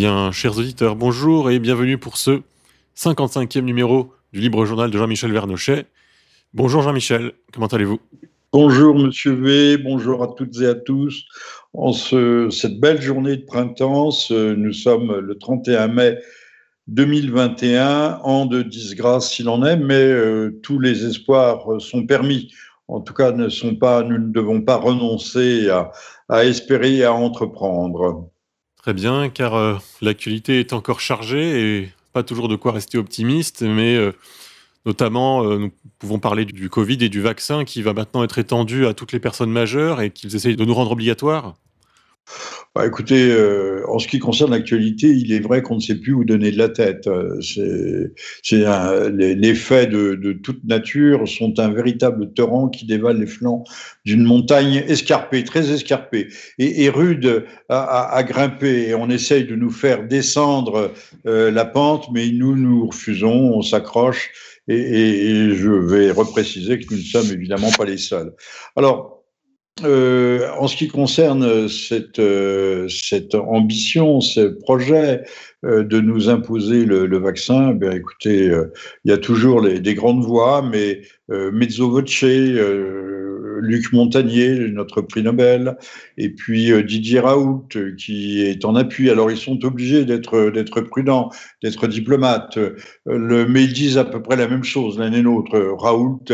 Bien, chers auditeurs, bonjour et bienvenue pour ce 55e numéro du Libre Journal de Jean-Michel Vernochet. Bonjour Jean-Michel, comment allez-vous? Bonjour Monsieur V, bonjour à toutes et à tous. En ce, cette belle journée de printemps, nous sommes le 31 mai 2021, an de disgrâce s'il en est, mais euh, tous les espoirs sont permis. En tout cas, ne sont pas, nous ne devons pas renoncer à, à espérer et à entreprendre. Très bien, car euh, l'actualité est encore chargée et pas toujours de quoi rester optimiste, mais euh, notamment, euh, nous pouvons parler du Covid et du vaccin qui va maintenant être étendu à toutes les personnes majeures et qu'ils essayent de nous rendre obligatoires. Bah, écoutez, euh, en ce qui concerne l'actualité, il est vrai qu'on ne sait plus où donner de la tête. Euh, c'est les, les, faits de, de, toute nature sont un véritable torrent qui dévale les flancs d'une montagne escarpée, très escarpée et, et rude à, à, à, grimper. Et on essaye de nous faire descendre euh, la pente, mais nous nous refusons, on s'accroche. Et, et, je vais repréciser que nous ne sommes évidemment pas les seuls. Alors, en ce qui concerne cette, euh, cette ambition, ce projet euh, de nous imposer le, vaccin, eh écoutez, euh, il y a toujours des grandes voix, mais euh, mezzo voce, Luc Montagnier, notre prix Nobel, et puis euh, Didier Raoult, euh, qui est en appui. Alors, ils sont obligés d'être prudents, d'être diplomates, mais ils disent à peu près la même chose l'un et l'autre. Raoult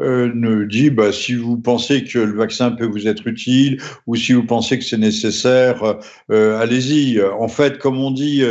euh, ne dit, bah, si vous pensez que le vaccin peut vous être utile, ou si vous pensez que c'est nécessaire, euh, allez-y. En fait, comme on dit,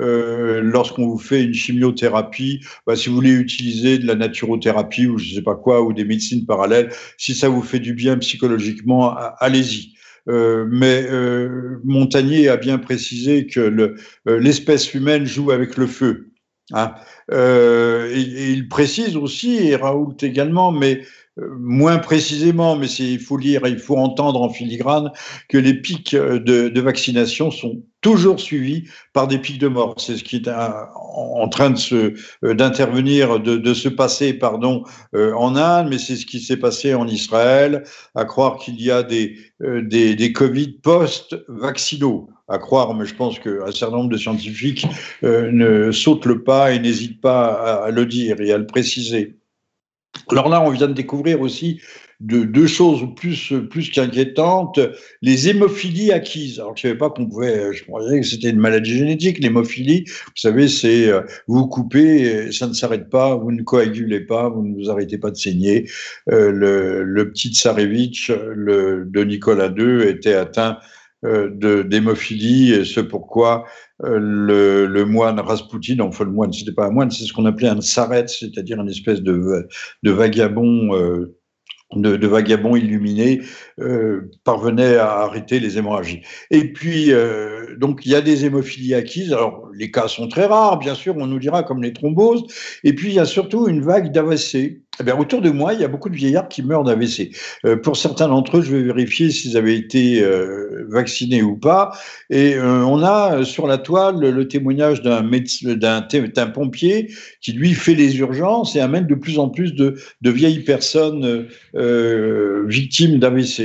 euh, lorsqu'on vous fait une chimiothérapie, bah, si vous voulez utiliser de la naturothérapie ou je sais pas quoi, ou des médecines parallèles, si ça vous fait du bien psychologiquement, allez-y. Euh, mais euh, Montagnier a bien précisé que euh, l'espèce humaine joue avec le feu. Hein. Et, il précise aussi, et Raoult également, mais moins précisément, mais il faut lire, il faut entendre en filigrane que les pics de, de vaccination sont toujours suivis par des pics de mort. C'est ce qui est en train de se euh, d'intervenir, de, se passer, pardon, euh, en Inde, mais c'est ce qui s'est passé en Israël. À croire qu'il y a des des, Covid post-vaccinaux. À croire, mais je pense qu'un certain nombre de scientifiques ne sautent le pas et n'hésitent pas à le dire et à le préciser. Alors là, on vient de découvrir aussi de, deux choses plus, plus qu'inquiétantes, les hémophilies acquises. Alors, je ne savais pas qu'on pouvait, je pensais que c'était une maladie génétique, l'hémophilie. Vous savez, c'est euh, vous coupez, ça ne s'arrête pas, vous ne coagulez pas, vous ne vous arrêtez pas de saigner. Euh, le, petit Tsarevitch de Nicolas II était atteint euh, d'hémophilie, et ce pourquoi euh, le, le, moine Rasputin, enfin le moine, c'était pas un moine, c'est ce qu'on appelait un tsaret, c'est-à-dire une espèce de, de vagabond euh, de, vagabonds illuminés euh, parvenaient à arrêter les hémorragies. Et puis, euh, donc, il y a des hémophilies acquises. Alors, les cas sont très rares, bien sûr, on nous dira comme les thromboses. Et puis, il y a surtout une vague d'AVC. Eh bien, autour de moi, il y a beaucoup de vieillards qui meurent d'AVC. Euh, pour certains d'entre eux, je vais vérifier s'ils avaient été euh, vaccinés ou pas. Et euh, on a sur la toile le témoignage d'un d'un pompier qui, lui, fait les urgences et amène de plus en plus de, de vieilles personnes euh, victimes d'AVC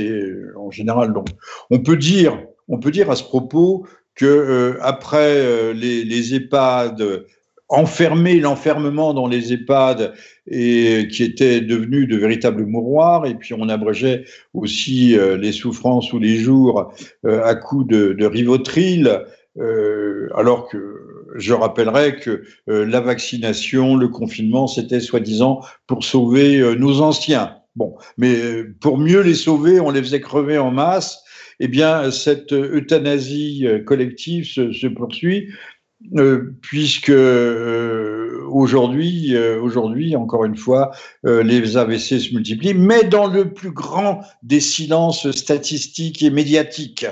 en général. Donc, on peut dire, on peut dire à ce propos que euh, après euh, les, les, EHPAD enfermer l'enfermement dans les EHPAD et qui était devenu de véritables mouroirs et puis on abrégeait aussi euh, les souffrances ou les jours à coups de, de rivotril alors que je rappellerai que la vaccination, le confinement, c'était soi-disant pour sauver nos anciens. Bon, mais euh, pour mieux les sauver, on les faisait crever en masse. Eh bien, cette euthanasie euh, collective se poursuit euh, puisque euh, aujourd'hui, euh, aujourd'hui, encore une fois, les AVC se multiplient, mais dans le plus grand des silences statistiques et médiatiques.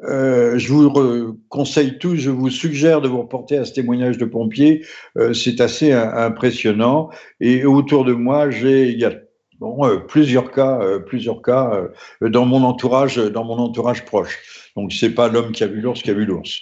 je vous conseille tous, je vous suggère de vous reporter à ce témoignage de pompiers. c'est assez impressionnant. Et autour de moi, j'ai, a Bon, plusieurs cas, plusieurs cas dans mon entourage, dans mon entourage proche. Donc c'est pas l'homme qui a vu l'ours qui a vu l'ours.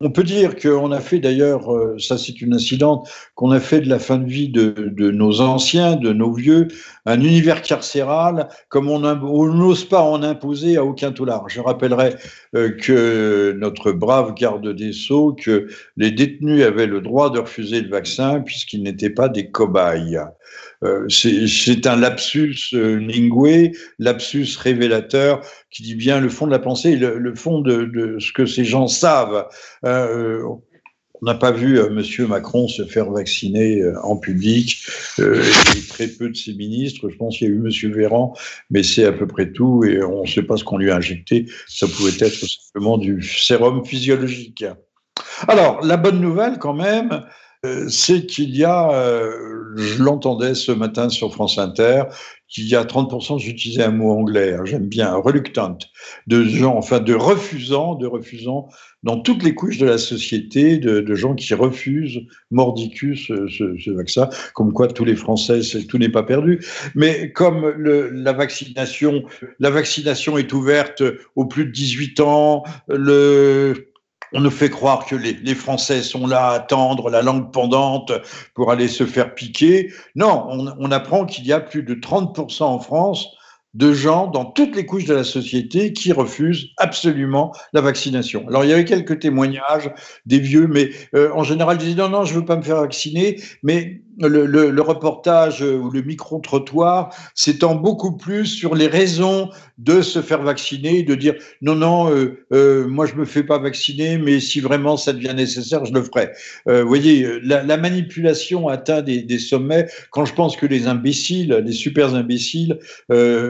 On peut dire qu'on a fait d'ailleurs, euh, ça c'est une incidente, qu'on a fait de la fin de vie de, nos anciens, de nos vieux, un univers carcéral comme on n'ose pas en imposer à aucun toulard. Je rappellerai euh, que notre brave garde des Sceaux, que les détenus avaient le droit de refuser le vaccin puisqu'ils n'étaient pas des cobayes. Euh, c'est un lapsus euh, lingué, lapsus révélateur, qui dit bien le fond de la pensée, le, fond de, ce que ces gens savent. Euh, on n'a pas vu Monsieur Macron se faire vacciner en public, et très peu de ses ministres. Je pense qu'il y a eu Monsieur Véran, mais c'est à peu près tout, et on ne sait pas ce qu'on lui a injecté. Ça pouvait être simplement du sérum physiologique. Alors, la bonne nouvelle quand même, euh, c'est qu'il y a, euh, je l'entendais ce matin sur France Inter, qu'il y a 30%, j'utilisais un mot anglais, hein, j'aime bien, reluctant, de gens, enfin de refusants, de refusants dans toutes les couches de la société, de, gens qui refusent mordicus ce, vaccin, comme quoi tous les Français, tout n'est pas perdu. Mais comme le, la vaccination, la vaccination est ouverte aux plus de 18 ans, le on nous fait croire que les, Français sont là à attendre la langue pendante pour aller se faire piquer. Non, on, apprend qu'il y a plus de 30% en France de gens dans toutes les couches de la société qui refusent absolument la vaccination. Alors il y avait quelques témoignages des vieux, mais euh, en général ils disaient non non je veux pas me faire vacciner, mais le, reportage ou le micro-trottoir s'étend beaucoup plus sur les raisons de se faire vacciner, de dire non, non, euh, euh, moi je me fais pas vacciner, mais si vraiment ça devient nécessaire, je le ferai. Euh, vous voyez, la, manipulation atteint des, des, sommets quand je pense que les imbéciles, les super imbéciles,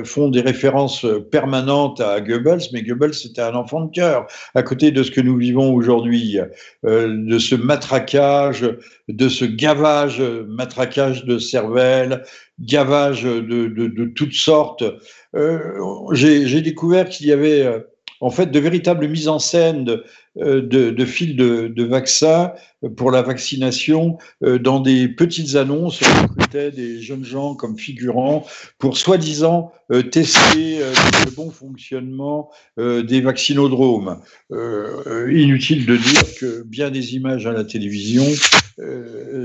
font des références permanentes à Goebbels, mais Goebbels c'était un enfant de cœur à côté de ce que nous vivons aujourd'hui, de ce matraquage, de ce gavage matraquage de cervelle, gavage de, toutes sortes. Euh, j'ai découvert qu'il y avait euh, en fait de véritables mises en scène de, euh, de, fils de, vaccins pour la vaccination dans des petites annonces. On recrutait des jeunes gens comme figurants pour soi-disant tester le bon fonctionnement des vaccinodromes. inutile de dire que bien des images à la télévision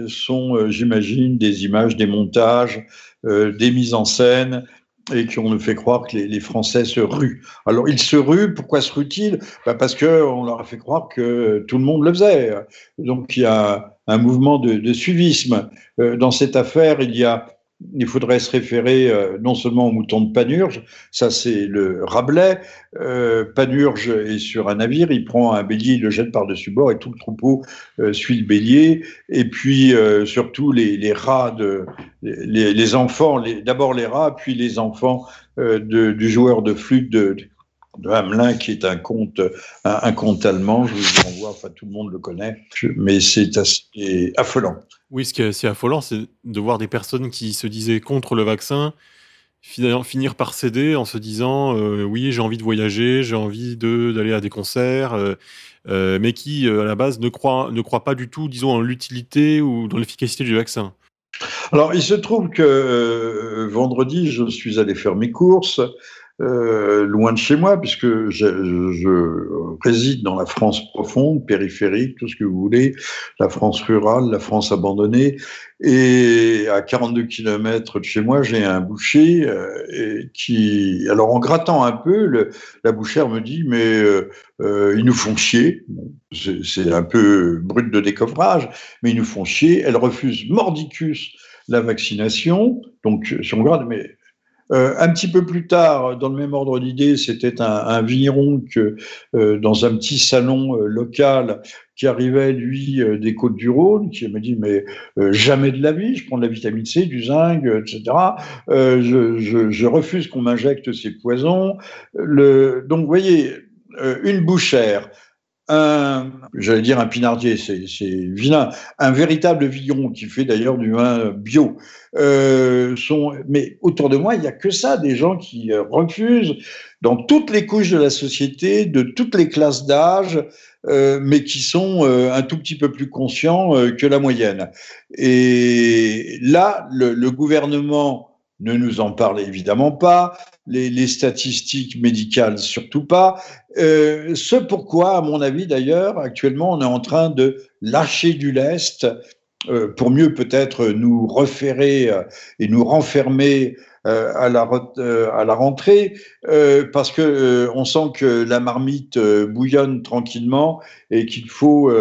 sont, euh, j'imagine, des images, des montages, euh, des mises en scène et qu'on nous fait croire que les, Français se ruent. Alors, ils se ruent, pourquoi se ruent-ils? Bah Parce qu'on leur a fait croire que tout le monde le faisait. Donc, il y a un mouvement de, de suivisme. dans cette affaire, il y a il faudrait se référer euh, non seulement au mouton de Panurge, ça c'est le Rabelais. Euh, Panurge est sur un navire, il prend un bélier, il le jette par-dessus bord et tout le troupeau euh, suit le bélier. Et puis surtout les, rats, de, les, enfants, d'abord les rats, puis les enfants du joueur de flûte de, de Hamelin, qui est un conte, un, conte allemand. Je vous renvoie, enfin tout le monde le connaît, mais c'est assez affolant. Oui, ce qui est assez affolant, c'est de voir des personnes qui se disaient contre le vaccin finir par céder en se disant euh, oui, j'ai envie de voyager, j'ai envie d'aller à des concerts, euh, euh, mais qui à la base ne croient, ne croient pas du tout, disons, en l'utilité ou dans l'efficacité du vaccin. Alors, il se trouve que vendredi, je suis allé faire mes courses euh, loin de chez moi, puisque je, je, réside dans la France profonde, périphérique, tout ce que vous voulez, la France rurale, la France abandonnée. Et à 42 km de chez moi, j'ai un boucher euh, qui, alors en grattant un peu, le, la bouchère me dit, mais euh, euh ils nous font chier. C'est un peu brut de décoffrage, mais ils nous font chier. Elle refuse mordicus la vaccination. Donc, si on regarde, mais euh, un petit peu plus tard, dans le même ordre d'idée, c'était un, un, vigneron que, euh, dans un petit salon euh, local qui arrivait, lui, des Côtes du Rhône, qui m'a dit, mais jamais de la vie, je prends de la vitamine C, du zinc, etc. Je, je, je, refuse qu'on m'injecte ces poisons. Le, donc, vous voyez, une bouchère, un, j'allais dire un pinardier, c'est vilain, un véritable vigneron qui fait d'ailleurs du vin bio. Euh, sont, mais autour de moi, il n'y a que ça, des gens qui euh, refusent dans toutes les couches de la société, de toutes les classes d'âge, euh, mais qui sont euh, un tout petit peu plus conscients euh, que la moyenne. Et là, le gouvernement ne nous en parle évidemment pas, les, statistiques médicales surtout pas. Euh, ce pourquoi, à mon avis d'ailleurs, actuellement, on est en train de lâcher du lest euh, pour mieux peut-être nous reférer euh, et nous renfermer à la, à la rentrée, parce que on sent que la marmite bouillonne tranquillement et qu'il faut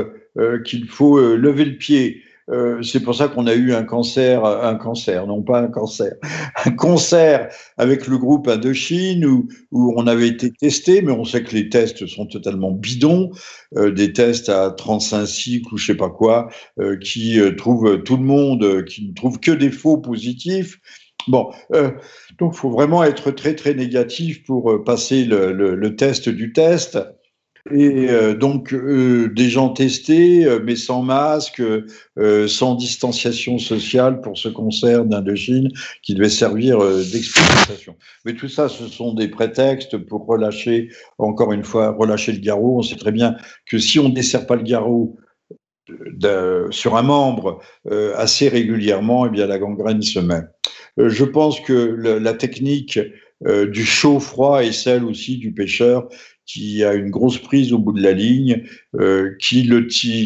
qu'il faut lever le pied. Euh, c'est pour ça qu'on a eu un cancer, un cancer, non pas un cancer, un concert avec le groupe Indochine où, où on avait été testé, mais on sait que les tests sont totalement bidons, euh, des tests à 35 cycles ou je sais pas quoi, euh, qui trouvent tout le monde, qui ne trouvent que des faux positifs. Bon, donc il faut vraiment être très très négatif pour passer le, le, le test du test. Et euh, donc, euh, des gens testés, euh, mais sans masque, sans distanciation sociale pour ce concert d'Indochine qui devait servir d'expérimentation. Mais tout ça, ce sont des prétextes pour relâcher, encore une fois, relâcher le garrot. On sait très bien que si on ne dessert pas le garrot sur un membre assez régulièrement, eh bien, la gangrène se met. je pense que la technique du chaud-froid est celle aussi du pêcheur qui a une grosse prise au bout de la ligne, euh, qui,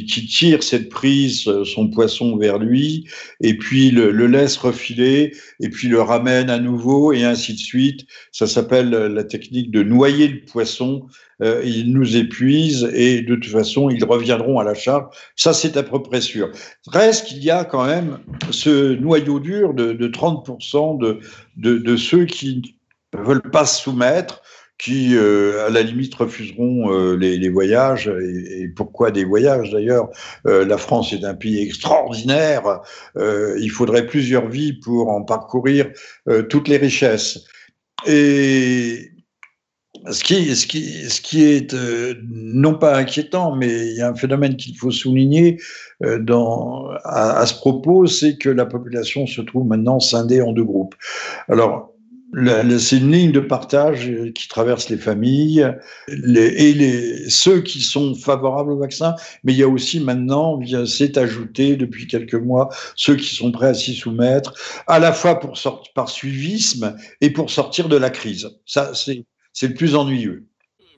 tire cette prise, euh, son poisson vers lui, et puis le, le, laisse refiler, et puis le ramène à nouveau, et ainsi de suite. Ça s'appelle la technique de noyer le poisson. Euh, il nous épuise, et de toute façon, ils reviendront à la charge. Ça, c'est à peu près sûr. Reste qu'il y a quand même ce noyau dur de, de 30% de, de, de ceux qui ne veulent pas se soumettre, qui, euh, à la limite, refuseront euh, les, les, voyages. Et, et, pourquoi des voyages d'ailleurs euh, La France est un pays extraordinaire. il faudrait plusieurs vies pour en parcourir toutes les richesses. Et ce qui, ce qui, ce qui est non pas inquiétant, mais il y a un phénomène qu'il faut souligner dans, à, à ce propos, c'est que la population se trouve maintenant scindée en deux groupes. Alors, c'est une ligne de partage euh, qui traverse les familles les, et ceux qui sont favorables au vaccin, mais il y a aussi maintenant, c'est ajouté depuis quelques mois, ceux qui sont prêts à s'y soumettre, à la fois pour par suivisme et pour sortir de la crise. Ça, c'est le plus ennuyeux.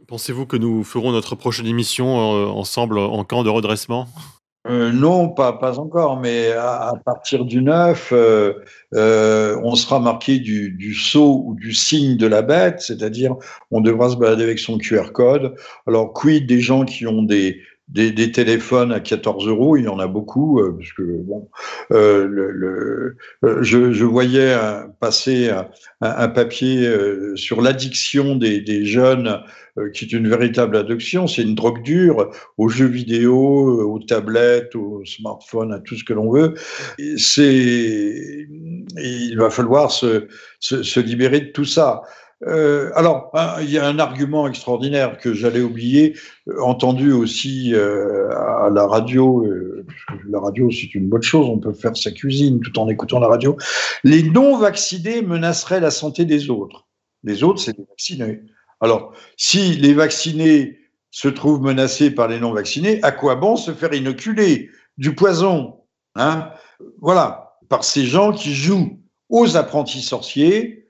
Pensez-vous que nous ferons notre prochaine émission euh, ensemble en camp de redressement? Euh, non, pas, pas encore, mais à, partir du 9, euh, euh, on sera marqué du, du sceau ou du signe de la bête, c'est-à-dire on devra se balader avec son QR code. Alors, quid des gens qui ont des, des, téléphones à 14 euros, il y en a beaucoup, euh, parce que bon, euh, euh, je, voyais passer un, papier sur l'addiction des, jeunes, qui est une véritable addiction, c'est une drogue dure aux jeux vidéo, aux tablettes, aux smartphones, à tout ce que l'on veut. Il va falloir se libérer de tout ça. Euh, alors, il y a un argument extraordinaire que j'allais oublier, euh, entendu aussi euh, à la radio. La radio, c'est une bonne chose, on peut faire sa cuisine tout en écoutant la radio. Les non-vaccinés menaceraient la santé des autres. Les autres, c'est les vaccinés. Alors, si les vaccinés se trouvent menacés par les non-vaccinés, à quoi bon se faire inoculer du poison hein? Voilà, par ces gens qui jouent aux apprentis sorciers,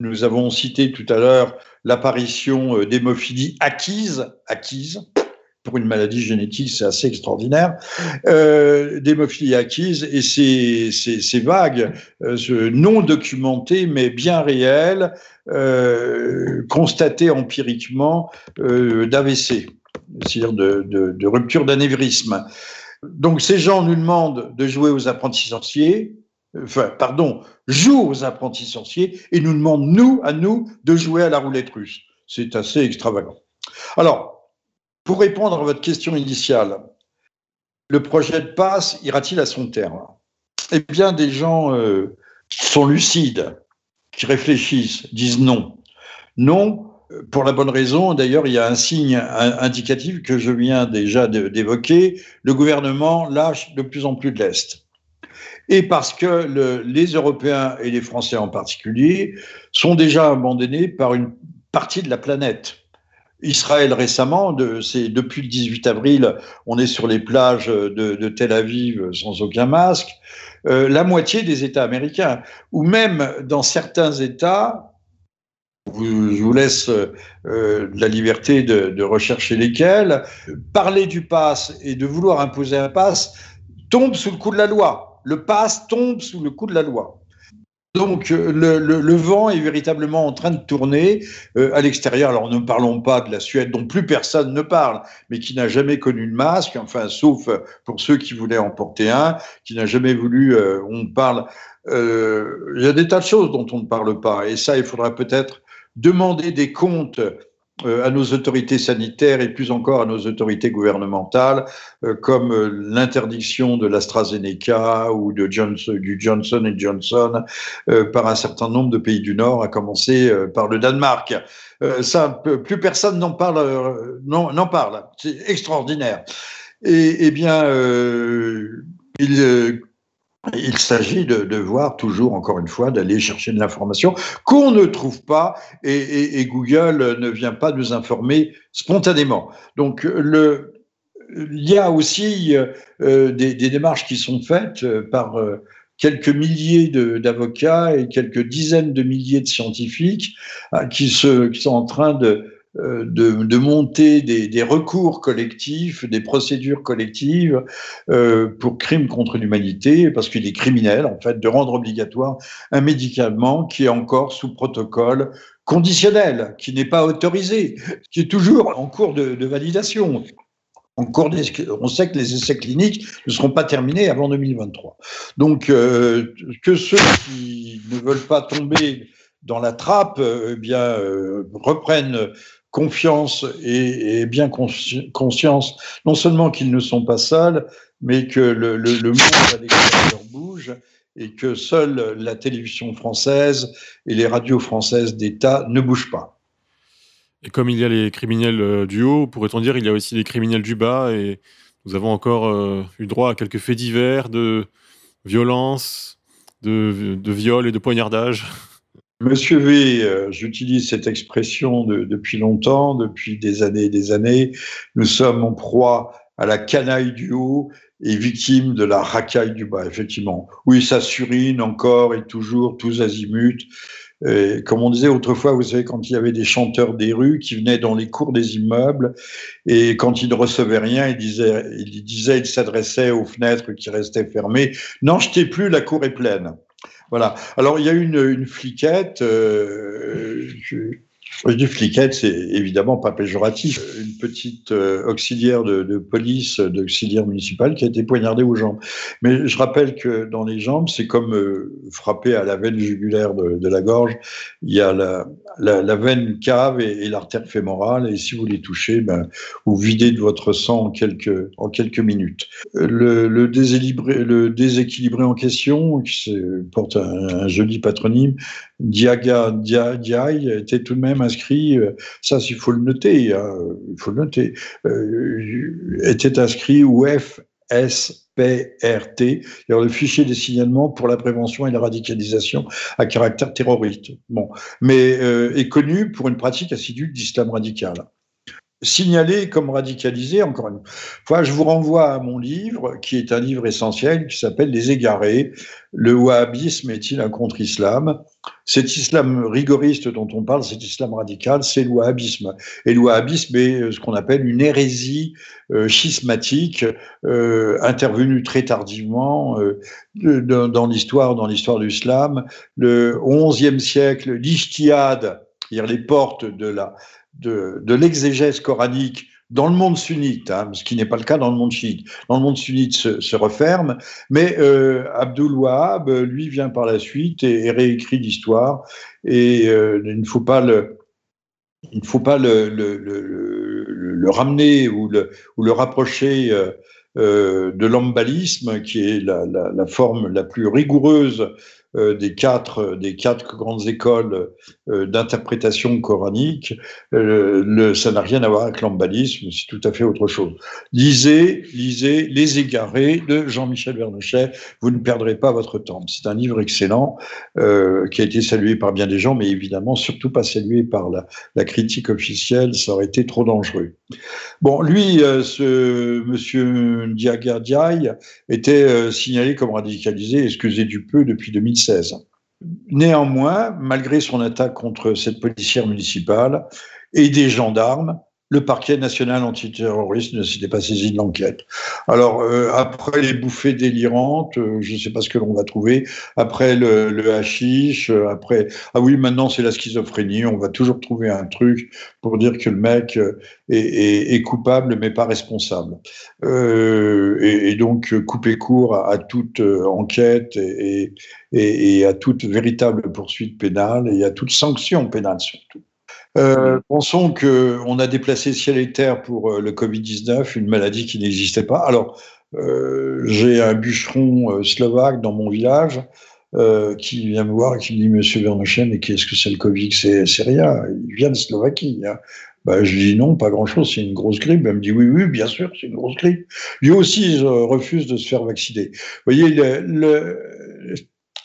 nous avons cité tout à l'heure l'apparition euh, d'hémophilie acquise, acquise, pour une maladie génétique, c'est assez extraordinaire, euh, d'hémophilie acquise, et c'est, c'est, vague, euh, non documenté, mais bien réel, euh, constaté empiriquement euh, d'AVC, c'est-à-dire de, de, de rupture d'anévrisme. Donc ces gens nous demandent de jouer aux apprentis sorciers, enfin, pardon, joue aux apprentis sorciers et nous demande, nous, à nous, de jouer à la roulette russe. C'est assez extravagant. Alors, pour répondre à votre question initiale, le projet de passe ira-t-il à son terme? Eh bien, des gens euh, qui sont lucides, qui réfléchissent, disent non. Non, pour la bonne raison. D'ailleurs, il y a un signe indicatif que je viens déjà d'évoquer. Le gouvernement lâche de plus en plus de l'Est et parce que le, les Européens et les Français en particulier sont déjà abandonnés par une partie de la planète. Israël récemment, depuis le 18 avril, on est sur les plages de, Tel Aviv sans aucun masque. Euh, la moitié des États américains, ou même dans certains États, je vous laisse euh, la liberté de, de, rechercher lesquels, parler du pass et de vouloir imposer un pass tombe sous le coup de la loi. Le pass tombe sous le coup de la loi. Donc euh, le, vent est véritablement en train de tourner euh, à l'extérieur. Alors ne parlons pas de la Suède dont plus personne ne parle, mais qui n'a jamais connu de masque, enfin sauf pour ceux qui voulaient en porter un, qui n'a jamais voulu. Euh, on parle. Il y a des tas de choses dont on ne parle pas, et ça il faudra peut-être demander des comptes euh, à nos autorités sanitaires et plus encore à nos autorités gouvernementales, euh, comme euh, l'interdiction de l'AstraZeneca ou de Johnson, du Johnson Johnson par un certain nombre de pays du Nord, à commencer par le Danemark. ça, plus personne n'en parle. n'en parle. C'est extraordinaire. Et, eh bien, il il s'agit de, voir toujours, encore une fois, d'aller chercher de l'information qu'on ne trouve pas et, Google ne vient pas nous informer spontanément. Donc, le, il y a aussi euh, des, démarches qui sont faites euh, par euh, quelques milliers d'avocats et quelques dizaines de milliers de scientifiques qui, se, qui sont en train de euh, de, monter des, recours collectifs, des procédures collectives euh, pour crimes contre l'humanité, parce qu'il est criminel, en fait, de rendre obligatoire un médicament qui est encore sous protocole conditionnel, qui n'est pas autorisé, qui est toujours en cours de, validation. En on sait que les essais cliniques ne seront pas terminés avant 2023. Donc, euh, que ceux qui ne veulent pas tomber dans la trappe, eh bien, reprennent confiance et, bien conscience, non seulement qu'ils ne sont pas seuls, mais que le, monde à l'extérieur bouge et que seule la télévision française et les radios françaises d'État ne bougent pas. Et comme il y a les criminels euh, du haut, pourrait-on dire il y a aussi les criminels du bas et nous avons encore euh, eu droit à quelques faits divers de violence, de, de viol et de poignardage? Monsieur V, euh, j'utilise cette expression depuis longtemps, depuis des années et des années. Nous sommes en proie à la canaille du haut et victime de la racaille du bas, effectivement. Oui, ça surine encore et toujours, tous azimuts. comme on disait autrefois, vous savez, quand il y avait des chanteurs des rues qui venaient dans les cours des immeubles et quand ils ne recevaient rien, ils disaient, ils disaient, ils s'adressaient aux fenêtres qui restaient fermées. N'en jetez plus, la cour est pleine. Voilà. Alors, il y a une, une fliquette. Euh, dis fliquette, c'est évidemment pas péjoratif. Une petite euh, auxiliaire de, police, d'auxiliaire municipal, qui a été poignardée aux jambes. Mais je rappelle que dans les jambes, c'est comme euh, frapper à la veine jugulaire de, la gorge. Il y a la, veine cave et, l'artère fémorale, et si vous les touchez, ben, vous videz de votre sang en quelques, minutes. Le, déséquilibré, en question, qui porte un joli patronyme, Diaga Diaye était tout de même inscrit, euh, ça il faut le noter, hein, il faut le noter, était inscrit au FSPRT, le fichier des signalements pour la prévention et la radicalisation à caractère terroriste. Bon, mais euh, est connu pour une pratique assidue d'islam radical signalé comme radicalisé, encore une fois. Je vous renvoie à mon livre, qui est un livre essentiel, qui s'appelle Les égarés. Le wahhabisme est-il un contre-islam? Cet islam rigoriste dont on parle, cet islam radical, c'est le wahhabisme. Et le wahhabisme est euh, ce qu'on appelle une hérésie euh, schismatique, euh, intervenue très tardivement dans l'histoire, dans l'histoire de l'islam. Le XIe siècle, l'Ijtihad, les portes de la, de, l'exégèse coranique dans le monde sunnite, hein, ce qui n'est pas le cas dans le monde chiite. Dans le monde sunnite se, referme, mais euh, Abdul Wahab, lui, vient par la suite et, réécrit l'histoire. Et euh, il ne faut pas le, il ne faut pas le, ramener ou le, rapprocher euh, de l'ambalisme, qui est la, forme la plus rigoureuse euh, des, quatre, des quatre grandes écoles euh, d'interprétation coranique, le, ça n'a rien à voir avec l'ambalisme, c'est tout à fait autre chose. Lisez, lisez Les Égarés de Jean-Michel Vernochet, vous ne perdrez pas votre temps. C'est un livre excellent qui a été salué par bien des gens, mais évidemment surtout pas salué par la, la critique officielle, ça aurait été trop dangereux. Bon, lui, ce monsieur était signalé comme radicalisé, excusez du peu, depuis 2016. Néanmoins, malgré son attaque contre cette policière municipale et des gendarmes, le parquet national antiterroriste ne s'était pas saisi de l'enquête. Alors, euh, après les bouffées délirantes, euh, je ne sais pas ce que l'on va trouver, après le, le hashish, euh, après... Ah oui, maintenant c'est la schizophrénie, on va toujours trouver un truc pour dire que le mec est, est, est coupable mais pas responsable. Et, et, donc, couper court à, à toute enquête et, et, à toute véritable poursuite pénale et à toute sanction pénale surtout. Euh, pensons qu'on a déplacé ciel et terre pour euh, le Covid-19, une maladie qui n'existait pas. Alors, euh, j'ai un bûcheron slovaque dans mon village euh, qui vient me voir et qui me dit Monsieur Vernochet, mais qu'est-ce que c'est le Covid? C'est rien, il vient de Slovaquie. Hein. Ben, je dis non, pas grand-chose, c'est une grosse grippe. Elle me dit oui, oui, bien sûr, c'est une grosse grippe. Lui aussi, il refuse de se faire vacciner. Vous voyez, le, le,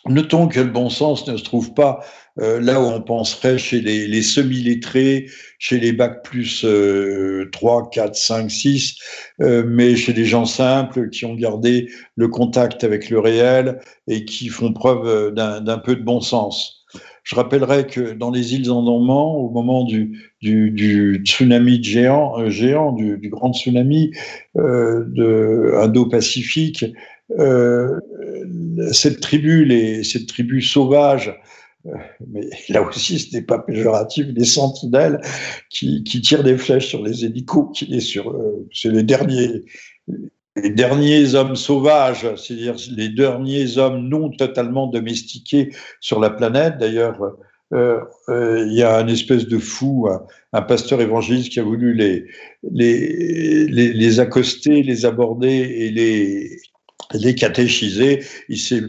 notons que le bon sens ne se trouve pas euh, là où on penserait chez les, les semi-lettrés, chez les bacs plus euh, 3, 4, 5, 6, euh, mais chez des gens simples qui ont gardé le contact avec le réel et qui font preuve d'un peu de bon sens. Je rappellerai que dans les îles Andamans, au moment du, du, du tsunami géant, euh, géant du, du, grand tsunami euh, Indo-Pacifique, euh, cette tribu, les, cette tribu sauvage mais là aussi, ce n'est pas péjoratif, les sentinelles qui, tirent des flèches sur les hélicos, qui sur, euh, c'est les derniers, les derniers hommes sauvages, c'est-à-dire les derniers hommes non totalement domestiqués sur la planète. D'ailleurs, euh, euh, il y a un espèce de fou, un, un, pasteur évangéliste qui a voulu les, les, les, les accoster, les aborder et les, les catéchiser. Il s'est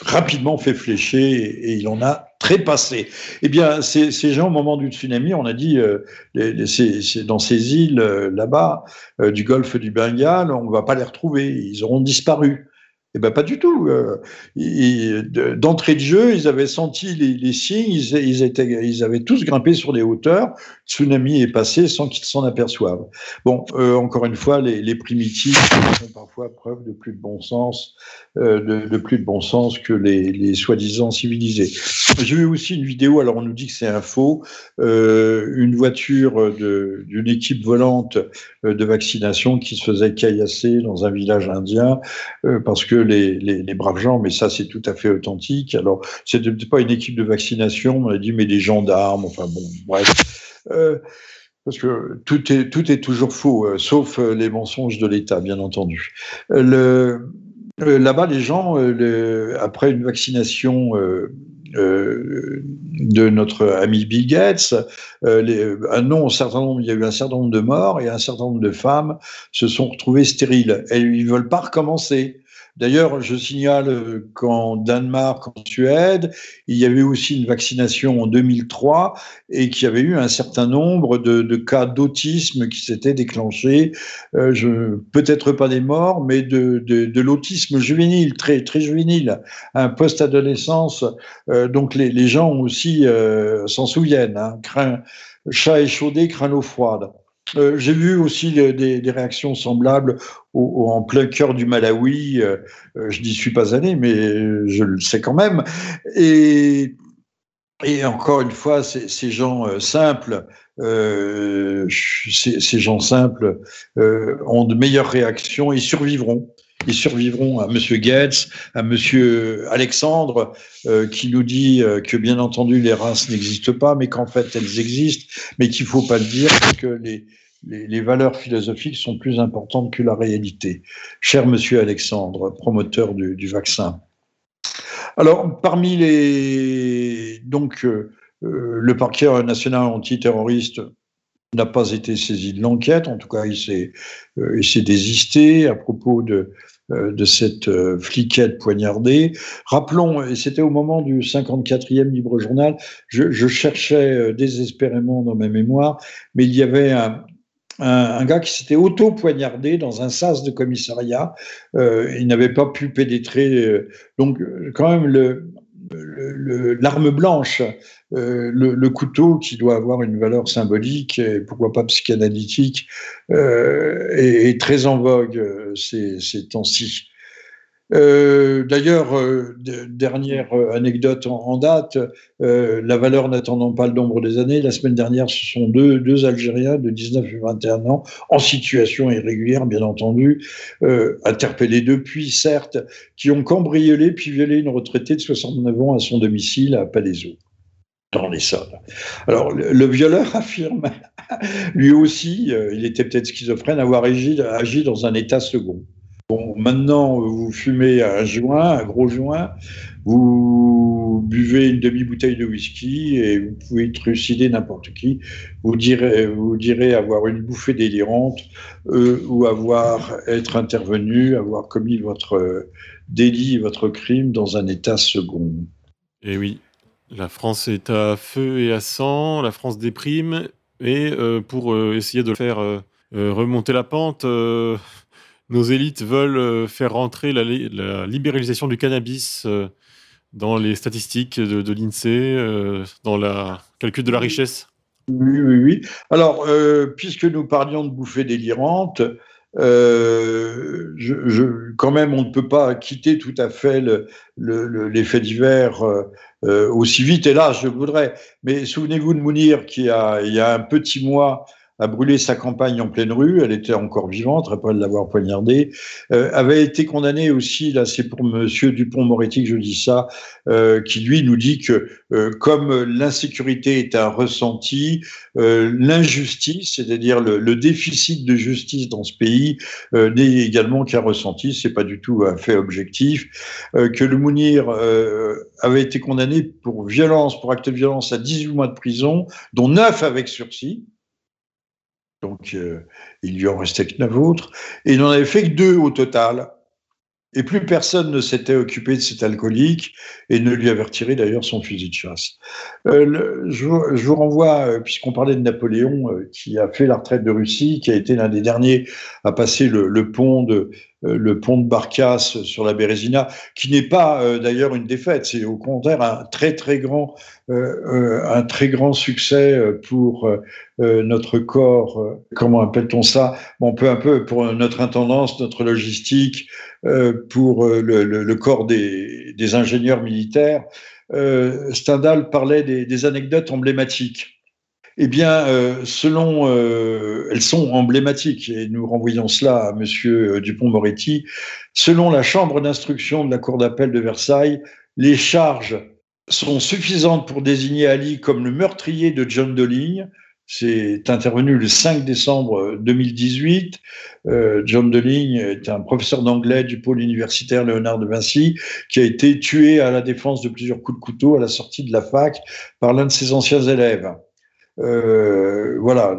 rapidement fait flécher et il en a trépassé. Eh bien, ces, gens, au moment du tsunami, on a dit, euh, dans ces îles euh, là-bas, euh, du golfe du Bengale, on ne va pas les retrouver, ils auront disparu. Eh bien, pas du tout. Euh, d'entrée de jeu, ils avaient senti les, les signes, ils, étaient, ils avaient tous grimpé sur des hauteurs. Tsunami est passé sans qu'ils s'en aperçoivent. Bon, euh, encore une fois, les, les, primitifs font parfois preuve de plus de bon sens, euh, de, plus de bon sens que les, les soi-disant civilisés. J'ai vu aussi une vidéo. Alors, on nous dit que c'est un faux. Une voiture d'une équipe volante de vaccination qui se faisait caillasser dans un village indien parce que les, braves gens, mais ça c'est tout à fait authentique. Alors, c'était pas une équipe de vaccination, on a dit, mais des gendarmes, enfin bon, bref. Euh, parce que tout est, tout est toujours faux, euh, sauf euh, les mensonges de l'État, bien entendu. Là-bas, les gens, après une vaccination de notre ami Bill Gates, un, non, un certain nombre, il y a eu un certain nombre de morts et un certain nombre de femmes se sont retrouvées stériles. Et ils veulent pas recommencer. D'ailleurs, je signale qu'en Danemark, en Suède, il y avait aussi une vaccination en 2003 et qu'il y avait eu un certain nombre de, de cas d'autisme qui s'étaient déclenchés. Euh, Peut-être pas des morts, mais de, de, de l'autisme juvénile, très, très juvénile, un post-adolescence. Euh, donc les, les, gens aussi euh, s'en souviennent. Hein, craint, chat échaudé, craint l'eau froide. Euh, J'ai vu aussi des, réactions semblables en plein cœur du Malawi. Euh, je n'y suis pas allé, mais je le sais quand même. Et, encore une fois, ces, gens euh, simples, euh, ces, gens simples euh, ont de meilleures réactions et survivront. Ils survivront à Monsieur Gates, à Monsieur Alexandre, euh, qui nous dit que bien entendu les races n'existent pas, mais qu'en fait elles existent, mais qu'il faut pas le dire, que les, les, les, valeurs philosophiques sont plus importantes que la réalité. Cher monsieur Alexandre, promoteur du, du vaccin. Alors, parmi les. Donc, euh, le parquet national antiterroriste n'a pas été saisi de l'enquête, en tout cas, il s'est euh, désisté à propos de, de cette fliquette poignardée. Rappelons, et c'était au moment du 54e Libre Journal, je, cherchais désespérément dans ma mémoire, mais il y avait un, un, gars qui s'était auto-poignardé dans un sas de commissariat. Euh, il n'avait pas pu pénétrer. Euh, donc, quand même, l'arme blanche, euh, le, couteau qui doit avoir une valeur symbolique et pourquoi pas psychanalytique, est, très en vogue ces, ces temps-ci. Euh, d'ailleurs, euh, dernière euh, anecdote en, date, la valeur n'attendant pas le nombre des années, la semaine dernière, ce sont deux, deux Algériens de 19 et 21 ans, en situation irrégulière, bien entendu, interpellés depuis, certes, qui ont cambriolé puis violé une retraitée de 69 ans à son domicile à Palaiseau dans les sols. Alors, le, violeur affirme, lui aussi, il était peut-être schizophrène, avoir agi dans un état second. Maintenant, vous fumez un joint, un gros joint, vous buvez une demi-bouteille de whisky et vous pouvez trucider n'importe qui. Vous direz, vous direz avoir une bouffée délirante euh, ou avoir être intervenu, avoir commis votre délit, votre crime dans un état second. Et eh oui, la France est à feu et à sang, la France déprime, et euh, pour euh, essayer de faire remonter la pente, nos élites veulent euh, faire rentrer la, libéralisation du cannabis euh, dans les statistiques de, l'INSEE, euh, dans le calcul de la richesse Oui, oui, oui. Alors, puisque nous parlions de bouffées délirantes, quand même, on ne peut pas quitter tout à fait l'effet divers aussi vite, et là, je voudrais. Mais souvenez-vous de Mounir qui, a, il y a un petit mois, a brûlé sa campagne en pleine rue. Elle était encore vivante après l'avoir poignardée. Euh, avait été condamné aussi, là c'est pour Monsieur Dupont-Moretti que je dis ça, euh, qui lui nous dit que euh, comme l'insécurité est un ressenti, l'injustice, c'est-à-dire le, déficit de justice dans ce pays, n'est également qu'un ressenti. C'est pas du tout un fait objectif. que le Mounir avait été condamné pour violence, pour acte de violence à 18 mois de prison, dont 9 avec sursis. Donc, euh, il lui en restait que neuf autres. Et il n'en avait fait que deux au total. Et plus personne ne s'était occupé de cet alcoolique et ne lui avait retiré d'ailleurs son fusil de chasse. Euh, je, vous renvoie, euh, puisqu'on parlait de Napoléon, qui a fait la retraite de Russie, qui a été l'un des derniers à passer le pont de, euh, le pont de sur la Bérésina, qui n'est pas euh, d'ailleurs une défaite, c'est au contraire un très très grand, euh, un très grand succès pour notre corps. comment appelle-t-on ça? Bon, peu à peu pour notre intendance, notre logistique, pour le, corps des, ingénieurs militaires. Stendhal parlait des anecdotes emblématiques. Eh bien, euh, selon, euh, elles sont emblématiques, et nous renvoyons cela à Monsieur euh, Dupont-Moretti. Selon la Chambre d'instruction de la Cour d'appel de Versailles, les charges sont suffisantes pour désigner Ali comme le meurtrier de John Doligne. C'est intervenu le 5 décembre 2018. John Doligne est un professeur d'anglais du pôle universitaire Léonard de Vinci qui a été tué à la défense de plusieurs coups de couteau à la sortie de la fac par l'un de ses anciens élèves. Euh, voilà,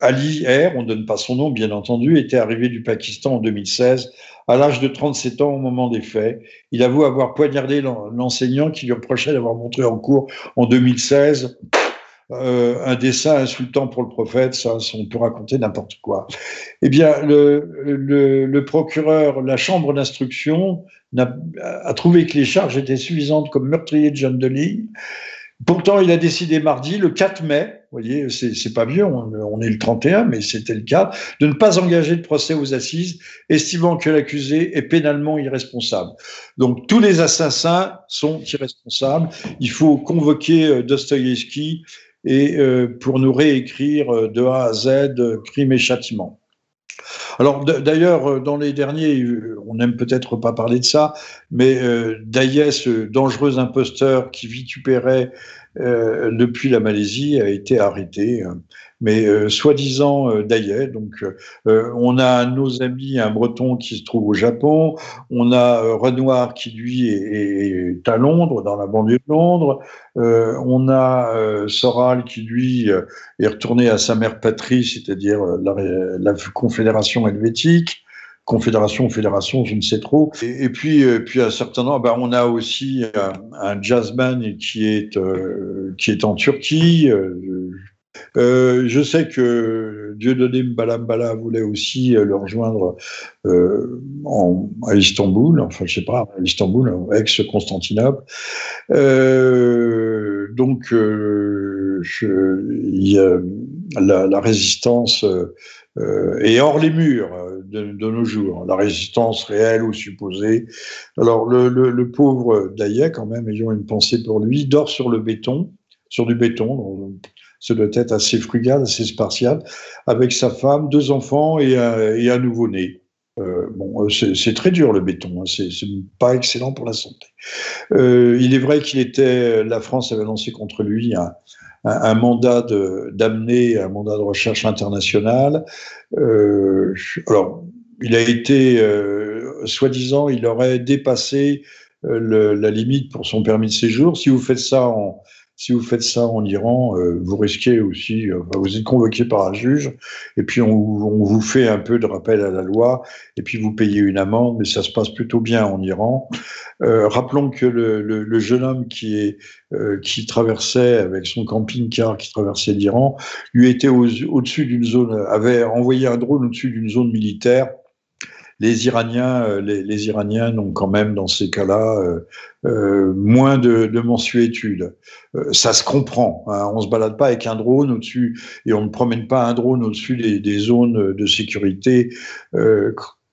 Ali R, on ne donne pas son nom, bien entendu, était arrivé du Pakistan en 2016, à l'âge de 37 ans au moment des faits. Il avoue avoir poignardé l'enseignant qui lui reprochait d'avoir montré en cours en 2016 euh, un dessin insultant pour le prophète, ça, on peut raconter n'importe quoi. Eh bien, le, procureur, la chambre d'instruction a, trouvé que les charges étaient suffisantes comme meurtrier de John Dely Pourtant, il a décidé mardi, le 4 mai, vous voyez, c'est pas vieux, on, est le 31, mais c'était le cas, de ne pas engager de procès aux assises, estimant que l'accusé est pénalement irresponsable. Donc, tous les assassins sont irresponsables. Il faut convoquer euh, Dostoïevski et euh, pour nous réécrire euh, de A à Z crime et châtiment. Alors d'ailleurs, euh, dans les derniers, euh, on n'aime peut-être pas parler de ça, mais euh, Daïs, dangereux imposteur qui vitupérait depuis la Malaisie, a été arrêté mais euh, soi-disant euh. Donc, euh, on a nos amis, un Breton qui se trouve au Japon, on a Renoir qui lui est, à Londres, dans la banlieue de Londres, on a Soral qui lui est retourné à sa mère patrie, c'est-à-dire la, la, Confédération helvétique. confédération fédération, je ne sais trop. Et, puis, puis à un certain nombre, ben, on a aussi un, jazzman qui est, qui est en Turquie. Euh, je sais que Dieudonné Mbalambala voulait aussi euh, le rejoindre euh, à Istanbul, enfin je sais pas, à Istanbul, ex-Constantinople. donc la, résistance est hors les murs de, nos jours, la résistance réelle ou supposée. Alors le, pauvre Daïa, quand même, ayant une pensée pour lui, dort sur le béton, sur du béton, ce doit être assez frugal, assez spartiate, avec sa femme, deux enfants et un, nouveau-né. Euh, bon, euh, c'est très dur le béton, hein, c'est pas excellent pour la santé. Euh, il est vrai qu'il était, la France avait lancé contre lui un, mandat d'amener, un mandat de recherche international. alors, il a été, soi-disant, il aurait dépassé la limite pour son permis de séjour. Si vous faites ça en, si vous faites ça en Iran, euh, vous risquez aussi, euh, vous êtes convoqué par un juge, et puis on, vous fait un peu de rappel à la loi, et puis vous payez une amende, mais ça se passe plutôt bien en Iran. Euh, rappelons que le, jeune homme qui, est, qui traversait avec son camping-car, qui traversait l'Iran, lui était au-dessus d'une zone, avait envoyé un drone au-dessus d'une zone militaire les Iraniens, euh, les, Iraniens n'ont quand même dans ces cas-là euh, euh, moins de, de mensuétude. ça se comprend. Hein. On se balade pas avec un drone au-dessus et on ne promène pas un drone au-dessus des, des, zones de sécurité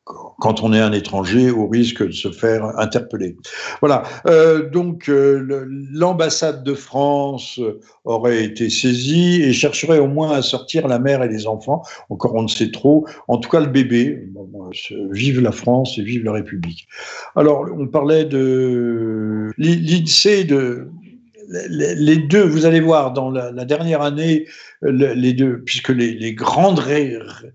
quand on est un étranger au risque de se faire interpeller. Voilà. Euh, donc euh, l'ambassade de France aurait été saisie et chercherait au moins à sortir la mère et les enfants. Encore on ne sait trop. En tout cas le bébé. vive la France et vive la République. Alors on parlait de l'INSEE de les deux, vous allez voir, dans la, dernière année, les deux, puisque les, grandes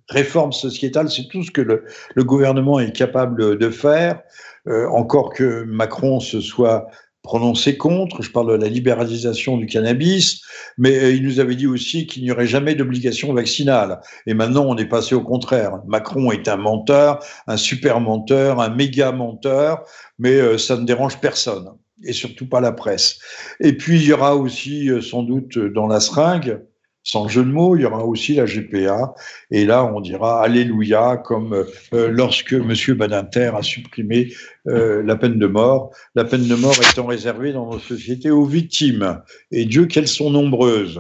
réformes sociétales, c'est tout ce que le, gouvernement est capable de faire, euh, encore que Macron se soit prononcé contre, je parle de la libéralisation du cannabis, mais euh, il nous avait dit aussi qu'il n'y aurait jamais d'obligation vaccinale. Et maintenant, on est passé au contraire. Macron est un menteur, un super menteur, un méga menteur, mais euh, ça ne dérange personne et surtout pas la presse. Et puis il y aura aussi euh, sans doute euh, dans la seringue, sans jeu de mots, il y aura aussi la GPA. Et là, on dira Alléluia, comme euh, lorsque M. Badinter a supprimé la peine de mort. La peine de mort étant réservée dans nos sociétés aux victimes. Et Dieu qu'elles sont nombreuses.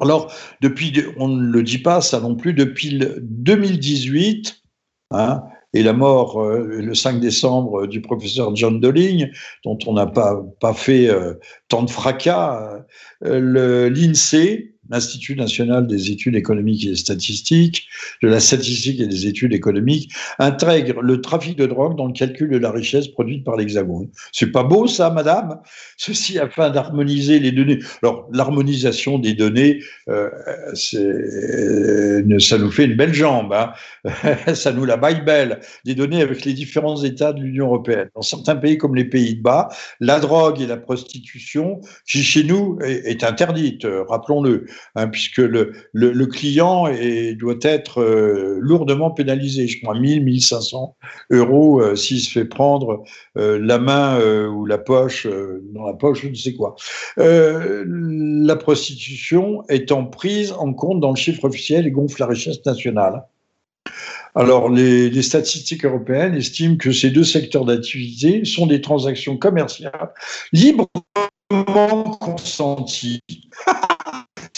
Alors, depuis, on ne le dit pas ça non plus, depuis 2018, hein, et la mort euh, le 5 décembre du professeur John Dolling, dont on n'a pas, pas fait euh, tant de fracas, euh, l'INSEE, l'Institut national des études économiques et statistiques, de la statistique et des études économiques, intègre le trafic de drogue dans le calcul de la richesse produite par l'Hexagone. C'est pas beau ça, madame? Ceci afin d'harmoniser les données. Alors, l'harmonisation des données, euh, ça nous fait une belle jambe, hein ça nous la baille belle, des données avec les différents États de l'Union européenne. Dans certains pays comme les Pays-Bas, la drogue et la prostitution, qui chez nous est interdite, rappelons-le. Hein, puisque le, le, client doit être euh, lourdement pénalisé. Je crois 1000, 1500 euros euh, s'il se fait prendre euh, la main ou la poche, dans la poche, je ne sais quoi. la prostitution étant prise en compte dans le chiffre officiel et gonfle la richesse nationale. Alors, les, les, statistiques européennes estiment que ces deux secteurs d'activité sont des transactions commerciales librement consenties.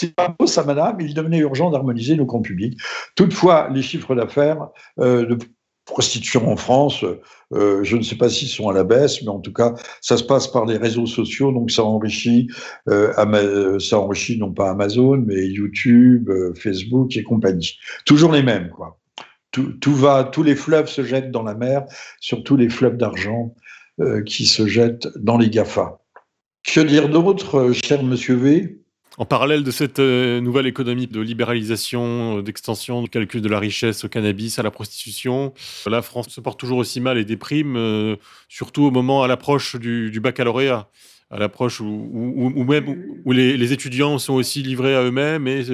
C'est pas beau ça, madame, il devenait urgent d'harmoniser nos comptes publics. Toutefois, les chiffres d'affaires euh, de prostitution en France, euh, je ne sais pas s'ils sont à la baisse, mais en tout cas, ça se passe par les réseaux sociaux, donc ça enrichit, euh, non pas Amazon, mais YouTube, Facebook et compagnie. Toujours les mêmes, quoi. Tout, tout, va, tous les fleuves se jettent dans la mer, surtout les fleuves d'argent qui se jettent dans les GAFA. Que dire d'autre, cher monsieur V? En parallèle de cette euh, nouvelle économie de libéralisation, euh, d'extension du calcul de la richesse au cannabis, à la prostitution, la France se porte toujours aussi mal et déprime, euh, surtout au moment à l'approche du, baccalauréat, à l'approche où, même où les, étudiants sont aussi livrés à eux-mêmes et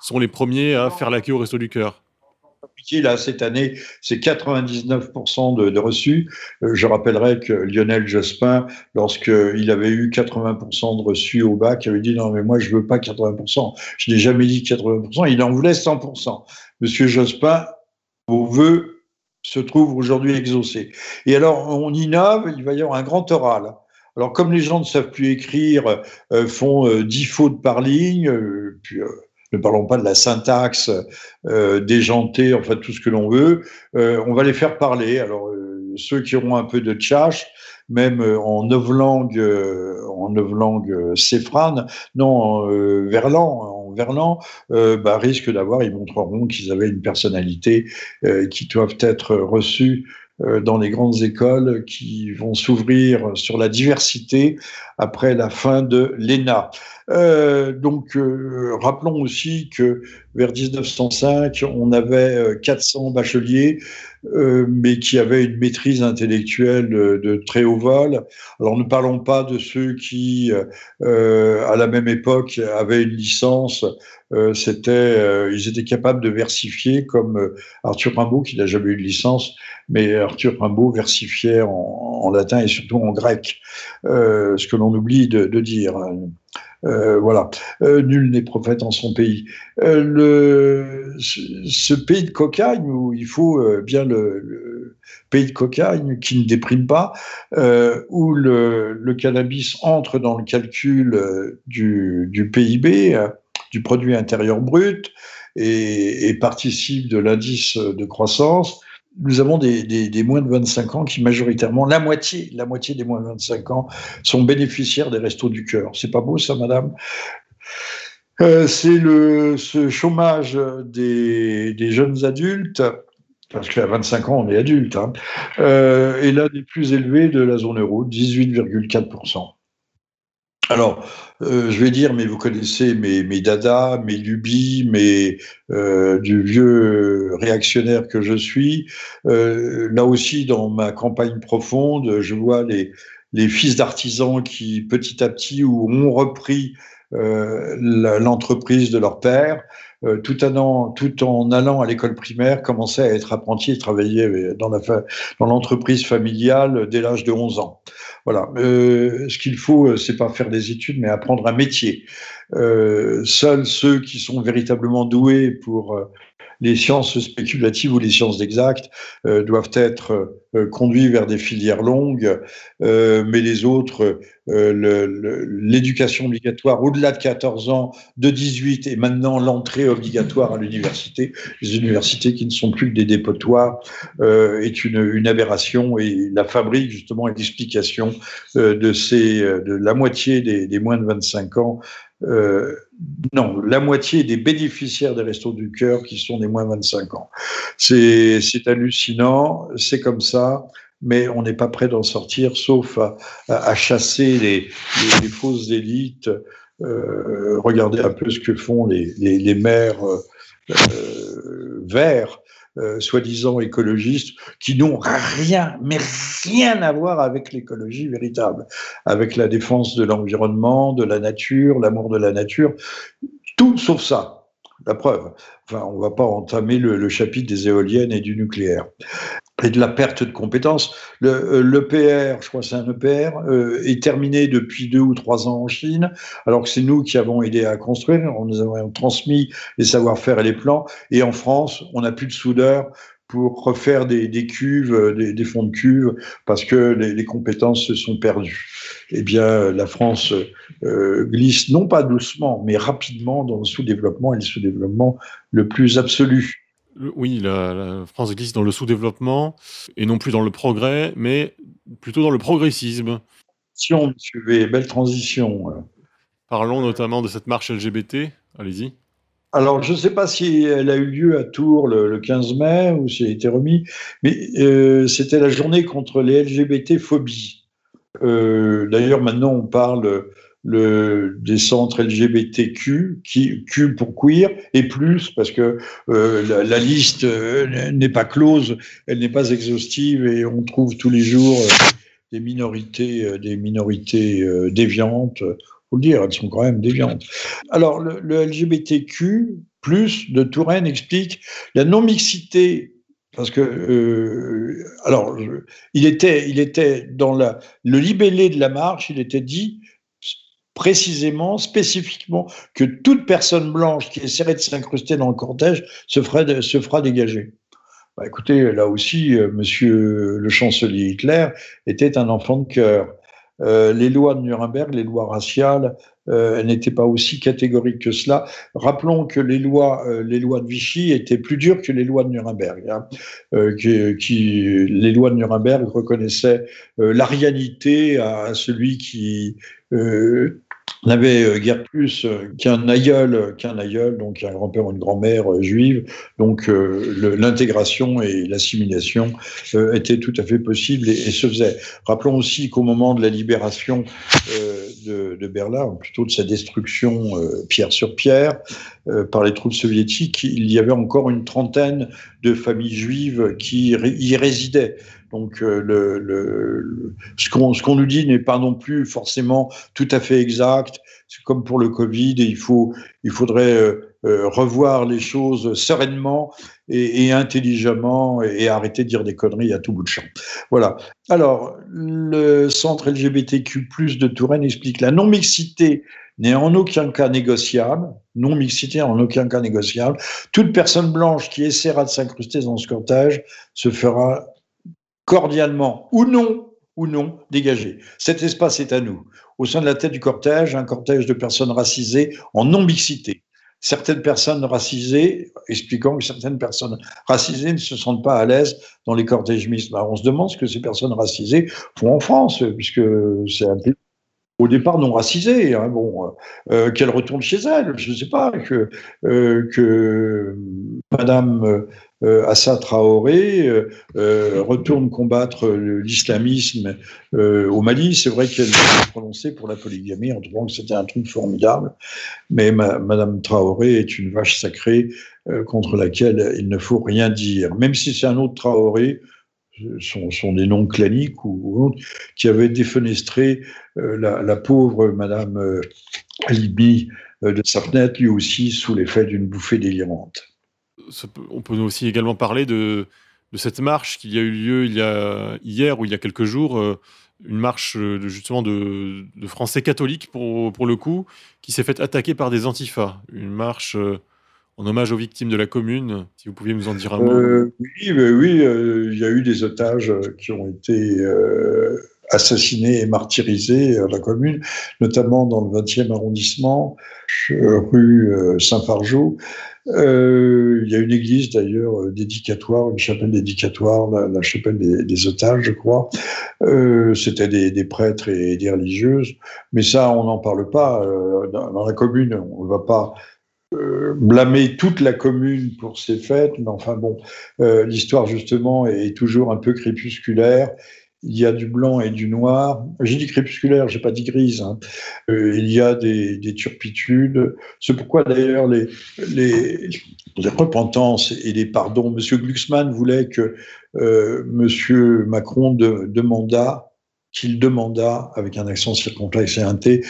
sont les premiers à faire la queue au resto du cœur. Là, cette année, c'est 99% de, reçus. Euh, je rappellerai que Lionel Jospin, lorsqu'il avait eu 80% de reçus au bac, avait dit non, mais moi, je veux pas 80%. Je n'ai jamais dit 80%, il en voulait 100%. Monsieur Jospin, vos voeux se trouvent aujourd'hui exaucés. Et alors, on innove, il va y avoir un grand oral. Alors, comme les gens ne savent plus écrire, euh, font euh, 10 fautes par ligne, euh, puis ne parlons pas de la syntaxe euh, déjantée, enfin tout ce que l'on veut, euh, on va les faire parler. Alors euh, ceux qui auront un peu de tchatch, même en neuf langues, en neuf langues céphranes, non, verlan, en verlan, bah, risquent d'avoir, ils montreront qu'ils avaient une personnalité qui doivent être reçues dans les grandes écoles qui vont s'ouvrir sur la diversité après la fin de l'ENA. Euh, donc, euh, rappelons aussi que vers 1905, on avait 400 euh, bacheliers, mais qui avaient une maîtrise intellectuelle de, très haut vol. Alors, ne parlons pas de ceux qui, à la même époque, avaient une licence. C'était, ils étaient capables de versifier, comme Arthur Rimbaud, qui n'a jamais eu de licence, mais Arthur Rimbaud versifiait en, latin et surtout en grec, ce que l'on oublie de, de dire. Euh, voilà, euh, nul n'est prophète en son pays. Euh, ce, pays de cocagne, où il faut bien le, pays de cocagne qui ne déprime pas, où le, cannabis entre dans le calcul du, PIB, du produit intérieur brut, et participe de l'indice de croissance, nous avons des, moins de 25 ans qui majoritairement, la moitié, la moitié des moins de 25 ans sont bénéficiaires des restos du cœur. C'est pas beau ça, madame? Euh, C'est le ce chômage des, des, jeunes adultes, parce qu'à 25 ans on est adulte, hein, euh, est l'un des plus élevés de la zone euro, 18,4%. Alors, euh, je vais dire, mais vous connaissez mes, mes dadas, mes lubies, mes euh, du vieux réactionnaire que je suis. Euh, là aussi, dans ma campagne profonde, je vois les, les fils d'artisans qui, petit à petit, ont repris euh, l'entreprise de leur père, euh, tout, en, tout en allant à l'école primaire, commençaient à être apprentis et travailler dans l'entreprise dans familiale dès l'âge de 11 ans. Voilà. Euh, ce qu'il faut, euh, c'est pas faire des études, mais apprendre un métier. Euh, seuls ceux qui sont véritablement doués pour euh, les sciences spéculatives ou les sciences exactes euh, doivent être euh, conduits vers des filières longues, euh, mais les autres, l'éducation obligatoire au-delà de 14 ans, de 18 et maintenant l'entrée obligatoire à l'université, les universités qui ne sont plus que des dépotoirs, est une, une, aberration et la fabrique justement est l'explication de ces de la moitié des, des moins de 25 ans euh, non, la moitié des bénéficiaires des Restos du Cœur qui sont des moins 25 ans. C'est hallucinant, c'est comme ça, mais on n'est pas prêt d'en sortir, sauf à, à, chasser les, les, fausses élites. Euh, regardez un peu ce que font les, les, les maires euh, verts euh, soi-disant écologistes qui n'ont rien, mais rien à voir avec l'écologie véritable, avec la défense de l'environnement, de la nature, l'amour de la nature, tout sauf ça. La preuve. Enfin, on ne va pas entamer le, le, chapitre des éoliennes et du nucléaire et de la perte de compétences. L'EPR, le, je crois que c'est un EPR, euh, est terminé depuis deux ou trois ans en Chine, alors que c'est nous qui avons aidé à construire, on nous avons transmis les savoir-faire et les plans, et en France, on n'a plus de soudeurs pour refaire des, des cuves, des, des, fonds de cuves, parce que les, compétences se sont perdues. Eh bien, la France euh, glisse non pas doucement, mais rapidement dans le sous-développement, et le sous-développement le plus absolu. Oui, la, la, France glisse dans le sous-développement et non plus dans le progrès, mais plutôt dans le progressisme. Monsieur V, belle transition. Parlons notamment de cette marche LGBT. Allez-y. Alors, je ne sais pas si elle a eu lieu à Tours le, le 15 mai ou si elle a été remise, mais euh, c'était la journée contre les LGBT-phobies. Euh, D'ailleurs, maintenant, on parle des centres LGBTQ, qui, Q pour queer, et plus, parce que euh, la, liste euh, n'est pas close, elle n'est pas exhaustive, et on trouve tous les jours euh, des minorités, des minorités déviantes. Faut le dire, elles sont quand même déviantes. Alors, le, LGBTQ, plus de Touraine explique la non-mixité parce que, alors, il était, il était dans le libellé de la marche, il était dit précisément, spécifiquement, que toute personne blanche qui essaierait de s'incruster dans le cortège se, fera dégager. Bah, écoutez, là aussi, euh, monsieur le chancelier Hitler était un enfant de cœur. Euh, les lois de Nuremberg, les lois raciales, euh, n'étaient pas aussi catégoriques que cela. Rappelons que les lois, euh, les lois de Vichy étaient plus dures que les lois de Nuremberg. Hein, qui, les lois de Nuremberg reconnaissaient l'arianité à, celui qui n'avait euh, guère plus euh, qu'un aïeul, qu'un aïeul, donc un grand-père ou une grand-mère euh, juive. Donc l'intégration et l'assimilation étaient tout à fait possibles et, se faisaient. Rappelons aussi qu'au moment de la libération de, de, Berlin, plutôt de sa destruction pierre sur pierre par les troupes soviétiques, il y avait encore une trentaine de familles juives qui y résidaient. Donc euh, ce qu'on nous dit n'est pas non plus forcément tout à fait exact. C'est comme pour le Covid, il, faut, il faudrait euh, euh, revoir les choses sereinement et, intelligemment et, arrêter de dire des conneries à tout bout de champ. Voilà. Alors, le centre LGBTQ+ de Touraine explique la non-mixité n'est en aucun cas négociable, non-mixité en aucun cas négociable. Toute personne blanche qui essaiera de s'incruster dans ce cortège se fera cordialement ou non, ou non, dégagé. Cet espace est à nous. Au sein de la tête du cortège, un cortège de personnes racisées en non-mixité. Certaines personnes racisées, expliquant que certaines personnes racisées ne se sentent pas à l'aise dans les cortèges mixtes. Alors on se demande ce que ces personnes racisées font en France, puisque c'est un pays au départ non racisée, hein, bon, euh, qu'elle retourne chez elle, je ne sais pas, que, euh, que Madame euh, Assa Traoré retourne combattre l'islamisme au Mali. C'est vrai qu'elle s'est prononcée pour la polygamie en trouvant que c'était un truc formidable, mais Madame Traoré est une vache sacrée contre laquelle il ne faut rien dire. Même si c'est un autre Traoré, sont, sont, des noms claniques ou, autres, qui avaient défenestré euh, la, pauvre Madame euh, Alibi euh, de Sapnet, lui aussi sous l'effet d'une bouffée délirante. On peut aussi également parler de, cette marche qui a eu lieu il y a, hier ou il y a quelques jours, une marche justement de, de Français catholiques pour, le coup, qui s'est fait attaquer par des antifas. Une marche en hommage aux victimes de la commune. Si vous pouviez nous en dire un mot. Euh, oui, euh, il y a eu des otages qui ont été euh, assassinés et martyrisés à la commune, notamment dans le 20e arrondissement, rue Saint-Fargeau. il y a une église d'ailleurs dédicatoire, une chapelle dédicatoire, la, chapelle des, otages, je crois. C'était des, prêtres et des religieuses, mais ça, on n'en parle pas. Dans, la commune, on ne va pas euh, blâmer toute la commune pour ces fêtes, mais enfin bon, euh, l'histoire justement est toujours un peu crépusculaire. Il y a du blanc et du noir. J'ai dit crépusculaire, j'ai pas dit grise. Hein. Euh, il y a des, turpitudes. C'est pourquoi d'ailleurs les, repentances et les pardons. Monsieur Glucksmann voulait que Monsieur Macron de, qu'il demanda, avec un accent circonflexe et un T,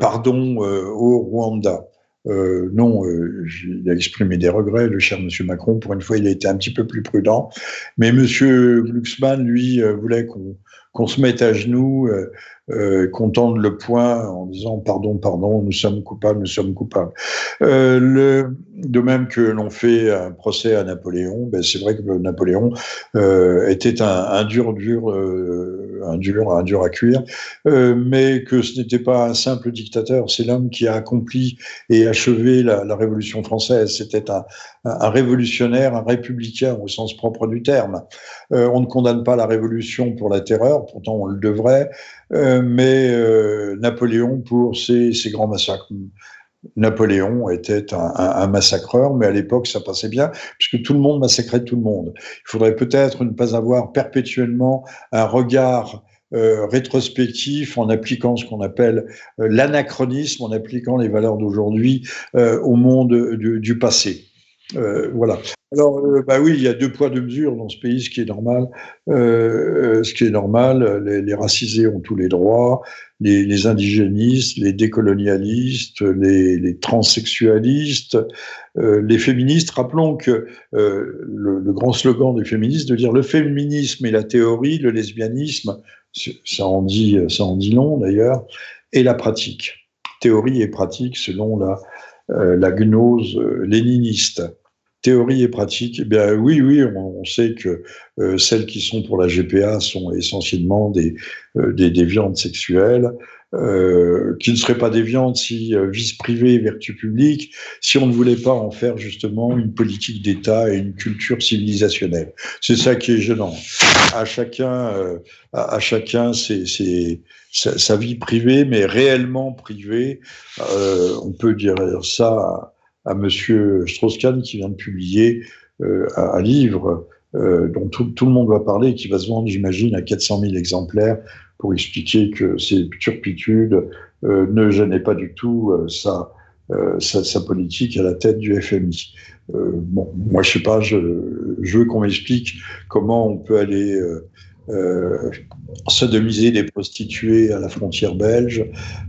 pardon au Rwanda. Euh, non, euh, il a exprimé des regrets, le cher Monsieur Macron. Pour une fois, il a été un petit peu plus prudent. Mais Monsieur Glucksmann, lui, euh, voulait qu'on qu'on se mette à genoux, euh, euh, qu'on tende le poing en disant pardon, pardon, nous sommes coupables, nous sommes coupables. Euh, de même que l'on fait un procès à Napoléon, ben c'est vrai que Napoléon euh, était un, dur, dur, un dur, un dur à cuire, mais que ce n'était pas un simple dictateur. C'est l'homme qui a accompli et achevé la, la Révolution française. C'était un, un, révolutionnaire, un républicain au sens propre du terme. on ne condamne pas la Révolution pour la terreur pourtant on le devrait, euh, mais euh, Napoléon pour ses, grands massacres. Napoléon était un, massacreur, mais à l'époque ça passait bien, puisque tout le monde massacrait tout le monde. Il faudrait peut-être ne pas avoir perpétuellement un regard euh, rétrospectif en appliquant ce qu'on appelle l'anachronisme, en appliquant les valeurs d'aujourd'hui au monde du passé. Voilà. Alors, bah oui, il y a deux poids deux mesures dans ce pays, ce qui est normal. ce qui est normal, les, racisés ont tous les droits, les, indigénistes, les décolonialistes, les, transsexualistes, les féministes. Rappelons que le, grand slogan des féministes de dire le féminisme et la théorie, le lesbianisme, ça en dit, ça en dit long d'ailleurs, et la pratique. Théorie et pratique selon la, euh, la gnose euh, léniniste. Théorie et pratique, eh bien oui, oui, on, sait que euh, celles qui sont pour la GPA sont essentiellement des, des déviantes sexuelles, qui ne seraient pas déviantes si vice privé, vertu publique, si on ne voulait pas en faire justement une politique d'État et une culture civilisationnelle. C'est ça qui est gênant. À chacun, à, chacun, c'est sa, vie privée, mais réellement privée. Euh, on peut dire ça à, M. Monsieur Strauss-Kahn qui vient de publier euh, un, livre euh, dont tout, le monde va parler et qui va se vendre, j'imagine, à 400 000 exemplaires pour expliquer que ces turpitudes ne gênaient pas du tout sa, sa, politique à la tête du FMI. bon, moi, je sais pas, je, veux qu'on m'explique comment on peut aller euh, sodomiser des prostituées à la frontière belge,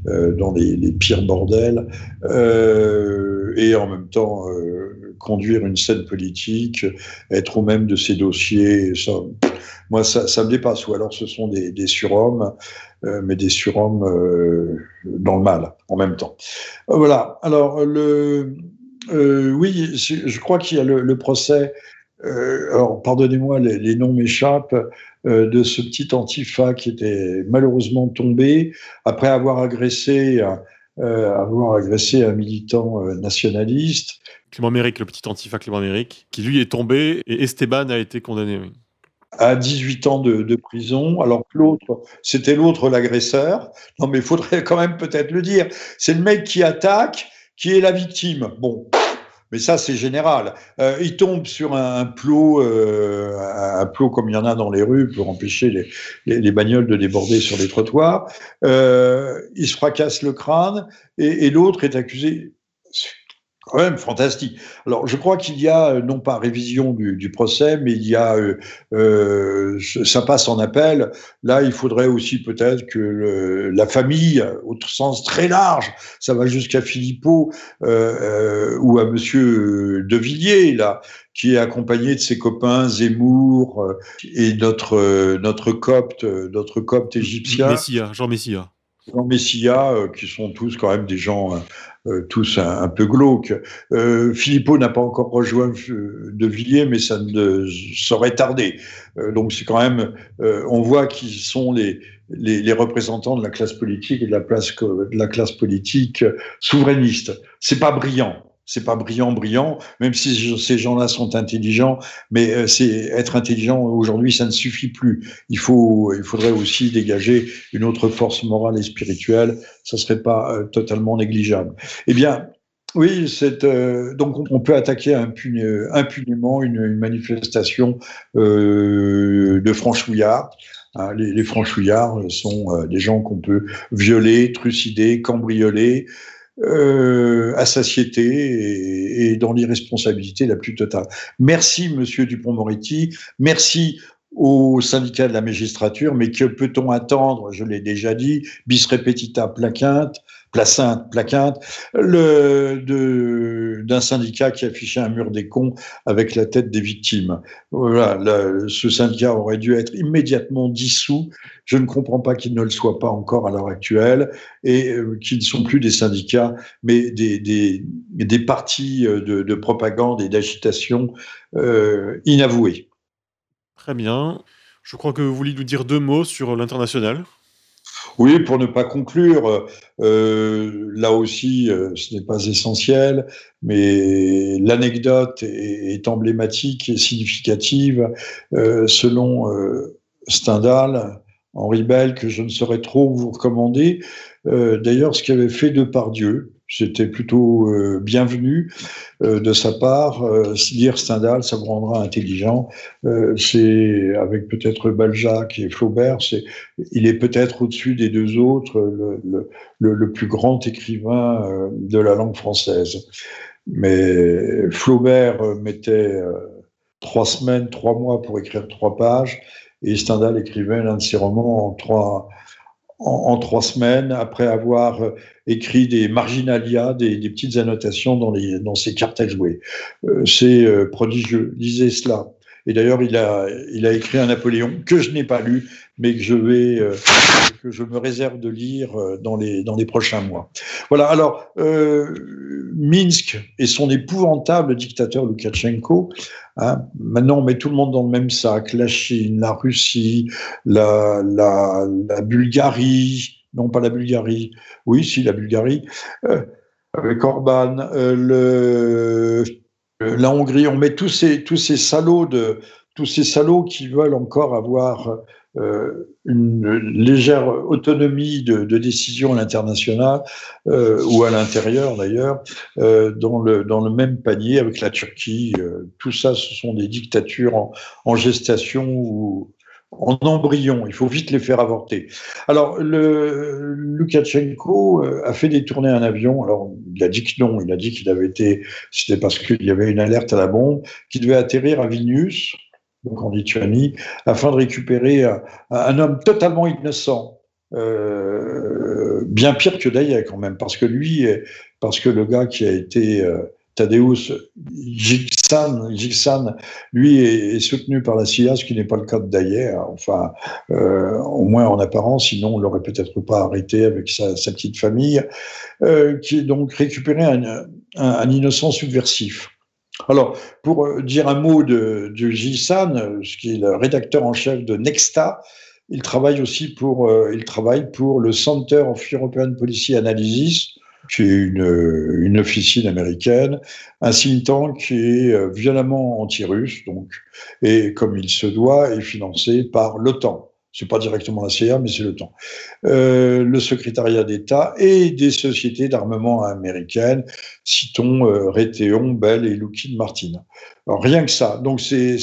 euh, dans les, pires bordels, euh, et en même temps euh, conduire une scène politique, être au même de ces dossiers. Ça, moi, ça, me dépasse. Ou alors, ce sont des surhommes, mais des surhommes dans le mal en même temps. voilà. Alors, le, oui, je crois qu'il y a le, procès. alors, pardonnez-moi, les, noms m'échappent. Euh, de ce petit antifa qui était malheureusement tombé après avoir agressé, euh, avoir agressé un militant euh, nationaliste. Clément Méric, le petit antifa Clément Méric, qui lui est tombé et Esteban a été condamné. À 18 ans de, prison, alors que l'autre, c'était l'autre l'agresseur. Non, mais il faudrait quand même peut-être le dire. C'est le mec qui attaque, qui est la victime. Bon, mais ça c'est général. Euh, il tombe sur un, plot, euh, un plot comme il y en a dans les rues pour empêcher les, les, bagnoles de déborder sur les trottoirs. Euh, il se fracasse le crâne et l'autre est accusé quand même fantastique. Alors, je crois qu'il y a euh, non pas révision du, du, procès, mais il y a euh, euh, ça passe en appel. Là, il faudrait aussi peut-être que le, la famille, au sens très large, ça va jusqu'à Philippot euh, ou à Monsieur De Villiers là, qui est accompagné de ses copains Zemmour et notre notre copte, notre copte égyptien. Messia, Jean Messia. Jean Messia, qui sont tous quand même des gens tous un, peu glauques. Euh, Philippot n'a pas encore rejoint euh, De Villiers, mais ça ne saurait tarder. Euh, donc c'est quand même, on voit qui sont les, les, les, représentants de la classe politique et de la, place, de la classe politique souverainiste. C'est pas brillant c'est pas brillant, brillant, même si ces gens-là sont intelligents, mais euh, c'est être intelligent aujourd'hui, ça ne suffit plus. Il faut, il faudrait aussi dégager une autre force morale et spirituelle. Ça serait pas euh, totalement négligeable. Eh bien, oui, euh, donc on peut attaquer impunément une, manifestation de franchouillards. Hein, les, franchouillards sont des gens qu'on peut violer, trucider, cambrioler, euh, à satiété et, dans l'irresponsabilité la plus totale. Merci, Monsieur Dupont-Moretti. Merci au syndicat de la magistrature, mais que peut-on attendre? Je l'ai déjà dit, bis repetita plaquinte, placinte, plaquinte, le, d'un syndicat qui affichait un mur des cons avec la tête des victimes. Voilà, ce syndicat aurait dû être immédiatement dissous. Je ne comprends pas qu'il ne le soit pas encore à l'heure actuelle et euh, qu'ils ne sont plus des syndicats, mais des, des, des partis euh, de, de, propagande et d'agitation euh, inavoués. Très bien. Je crois que vous vouliez nous dire deux mots sur l'international. Oui, pour ne pas conclure, euh, là aussi, euh, ce n'est pas essentiel, mais l'anecdote est, emblématique et significative. Euh, selon Stendhal, Henri Bell, que je ne saurais trop vous recommander, d'ailleurs, ce qu'avait fait Depardieu, c'était plutôt euh, bienvenu euh, de sa part. Euh, lire Stendhal, ça vous rendra intelligent. Euh, c'est avec peut-être Balzac et Flaubert, c'est, il est peut-être au-dessus des deux autres le, plus grand écrivain de la langue française. Mais Flaubert mettait trois semaines, trois mois pour écrire trois pages, et Stendhal écrivait l'un de ses romans en trois, en, trois semaines, après avoir écrit des marginalia, des, petites annotations dans, ses cartes à jouer. C'est prodigieux, lisez cela. Et d'ailleurs, il a, écrit un Napoléon que je n'ai pas lu, mais que je vais, euh, que je me réserve de lire euh, dans les, dans les prochains mois. Voilà. Alors, euh, Minsk et son épouvantable dictateur Loukachenko. Hein, maintenant, on met tout le monde dans le même sac. La Chine, la Russie, la Bulgarie. Non, pas la Bulgarie. Oui, si, la Bulgarie. Euh, avec Orban, euh, euh, la Hongrie, on met tous ces, tous salauds de, tous ces salauds qui veulent encore avoir une légère autonomie de, décision à l'international ou à l'intérieur d'ailleurs, dans, le, dans même panier avec la Turquie. tout ça, ce sont des dictatures en, en gestation ou, en embryon. Il faut vite les faire avorter. Alors, le, Lukashenko euh, a fait détourner un avion. Alors, il a dit que non. Il a dit qu'il avait été. C'était parce qu'il y avait une alerte à la bombe, qui devait atterrir à Vilnius, donc en Lituanie, afin de récupérer un, homme totalement innocent. Euh, bien pire que Daya quand même, parce que lui, parce que le gars qui a été euh, Tadeusz Giksan, lui, est, soutenu par la CIA, ce qui n'est pas le cas Dayer, enfin, euh, au moins en apparence, sinon on l'aurait peut-être pas arrêté avec sa, petite famille, euh, qui est donc récupéré un, innocent subversif. Alors, pour euh, dire un mot de, de Gilsan, qui est le rédacteur en chef de Nexta, il travaille aussi pour, il travaille pour le Center of European Policy Analysis, qui est une, une, officine américaine, un think tank qui est euh, violemment anti-russe, donc, et comme il se doit, est financé par l'OTAN. C'est pas directement la CIA, mais c'est l'OTAN. Euh, le secrétariat d'État et des sociétés d'armement américaines, citons euh, Raytheon, Bell et Lockheed Martin. Alors, rien que ça. Donc c'est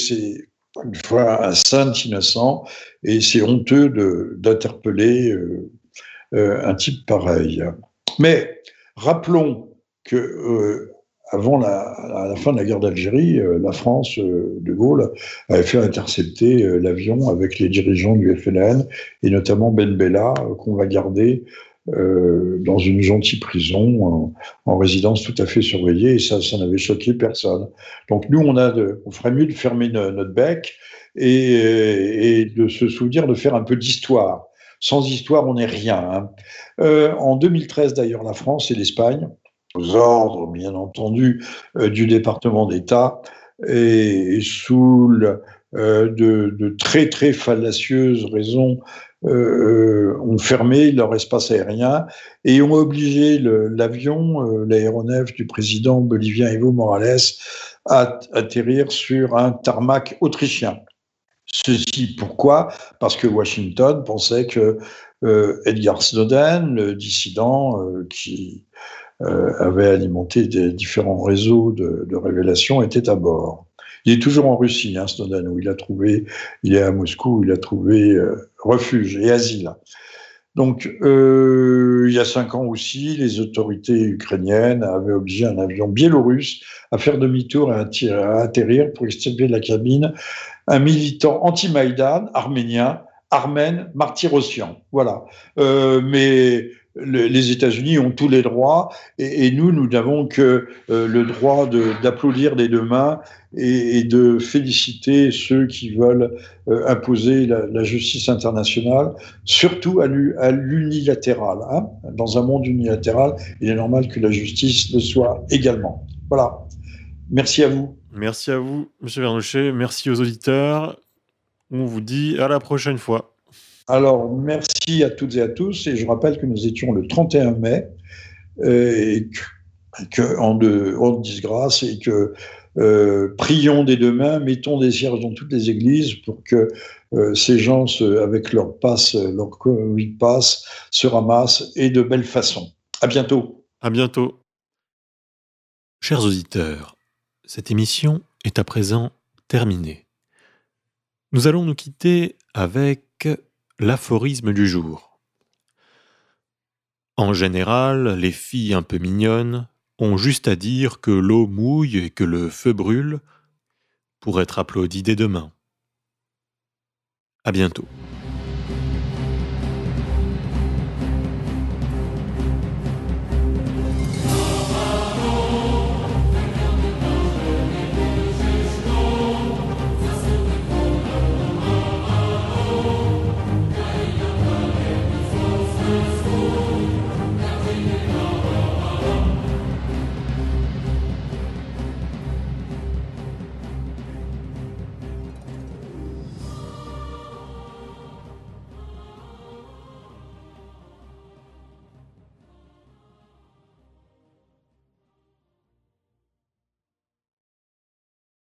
une fois un saint innocent et c'est honteux d'interpeller euh, euh, un type pareil. Mais Rappelons que euh, avant la, fin de la guerre d'Algérie, euh, la France, euh, de Gaulle, avait fait intercepter l'avion avec les dirigeants du FLN, et notamment Ben Bella, qu'on va garder dans une gentille prison, en, résidence tout à fait surveillée, et ça, ça n'avait choqué personne. Donc nous, on, a on ferait mieux de fermer notre bec et, et de se souvenir de faire un peu d'histoire. Sans histoire, on n'est rien. Hein. Euh, en 2013, d'ailleurs, la France et l'Espagne, aux ordres, bien entendu, euh, du département d'État, et sous euh, de, très, très fallacieuses raisons, ont fermé leur espace aérien et ont obligé l'avion, l'aéronef du président bolivien Evo Morales, à atterrir sur un tarmac autrichien. Ceci pourquoi? Parce que Washington pensait que euh, Edgar Snowden, le dissident euh, qui euh, avait alimenté des différents réseaux de, de, révélation, était à bord. Il est toujours en Russie, hein, Snowden, où il a trouvé, il est à Moscou, où il a trouvé refuge et asile. Donc, euh, il y a cinq ans aussi, les autorités ukrainiennes avaient obligé un avion biélorusse à faire demi-tour et à, atterrir pour extirper la cabine un militant anti-Maïdan arménien, Armène Martyrossian. Voilà. Euh, mais les États-Unis ont tous les droits et, nous, nous n'avons que euh, le droit d'applaudir des deux mains et, de féliciter ceux qui veulent euh, imposer la, justice internationale, surtout à l'unilatéral. Hein. Dans un monde unilatéral, il est normal que la justice le soit également. Voilà. Merci à vous. Merci à vous, Monsieur Vernochet. Merci aux auditeurs. On vous dit à la prochaine fois. Alors, merci à toutes et à tous. Et je rappelle que nous étions le 31 mai euh, et que, en, disgrâce et que euh, prions des deux mains, mettons des cierges dans toutes les églises pour que euh, ces gens, avec leur passe, leur Covid passe, se ramassent et de belle façon. À bientôt. À bientôt. Chers auditeurs, cette émission est à présent terminée. Nous allons nous quitter avec l'aphorisme du jour. En général, les filles un peu mignonnes ont juste à dire que l'eau mouille et que le feu brûle pour être applaudis dès demain. À bientôt.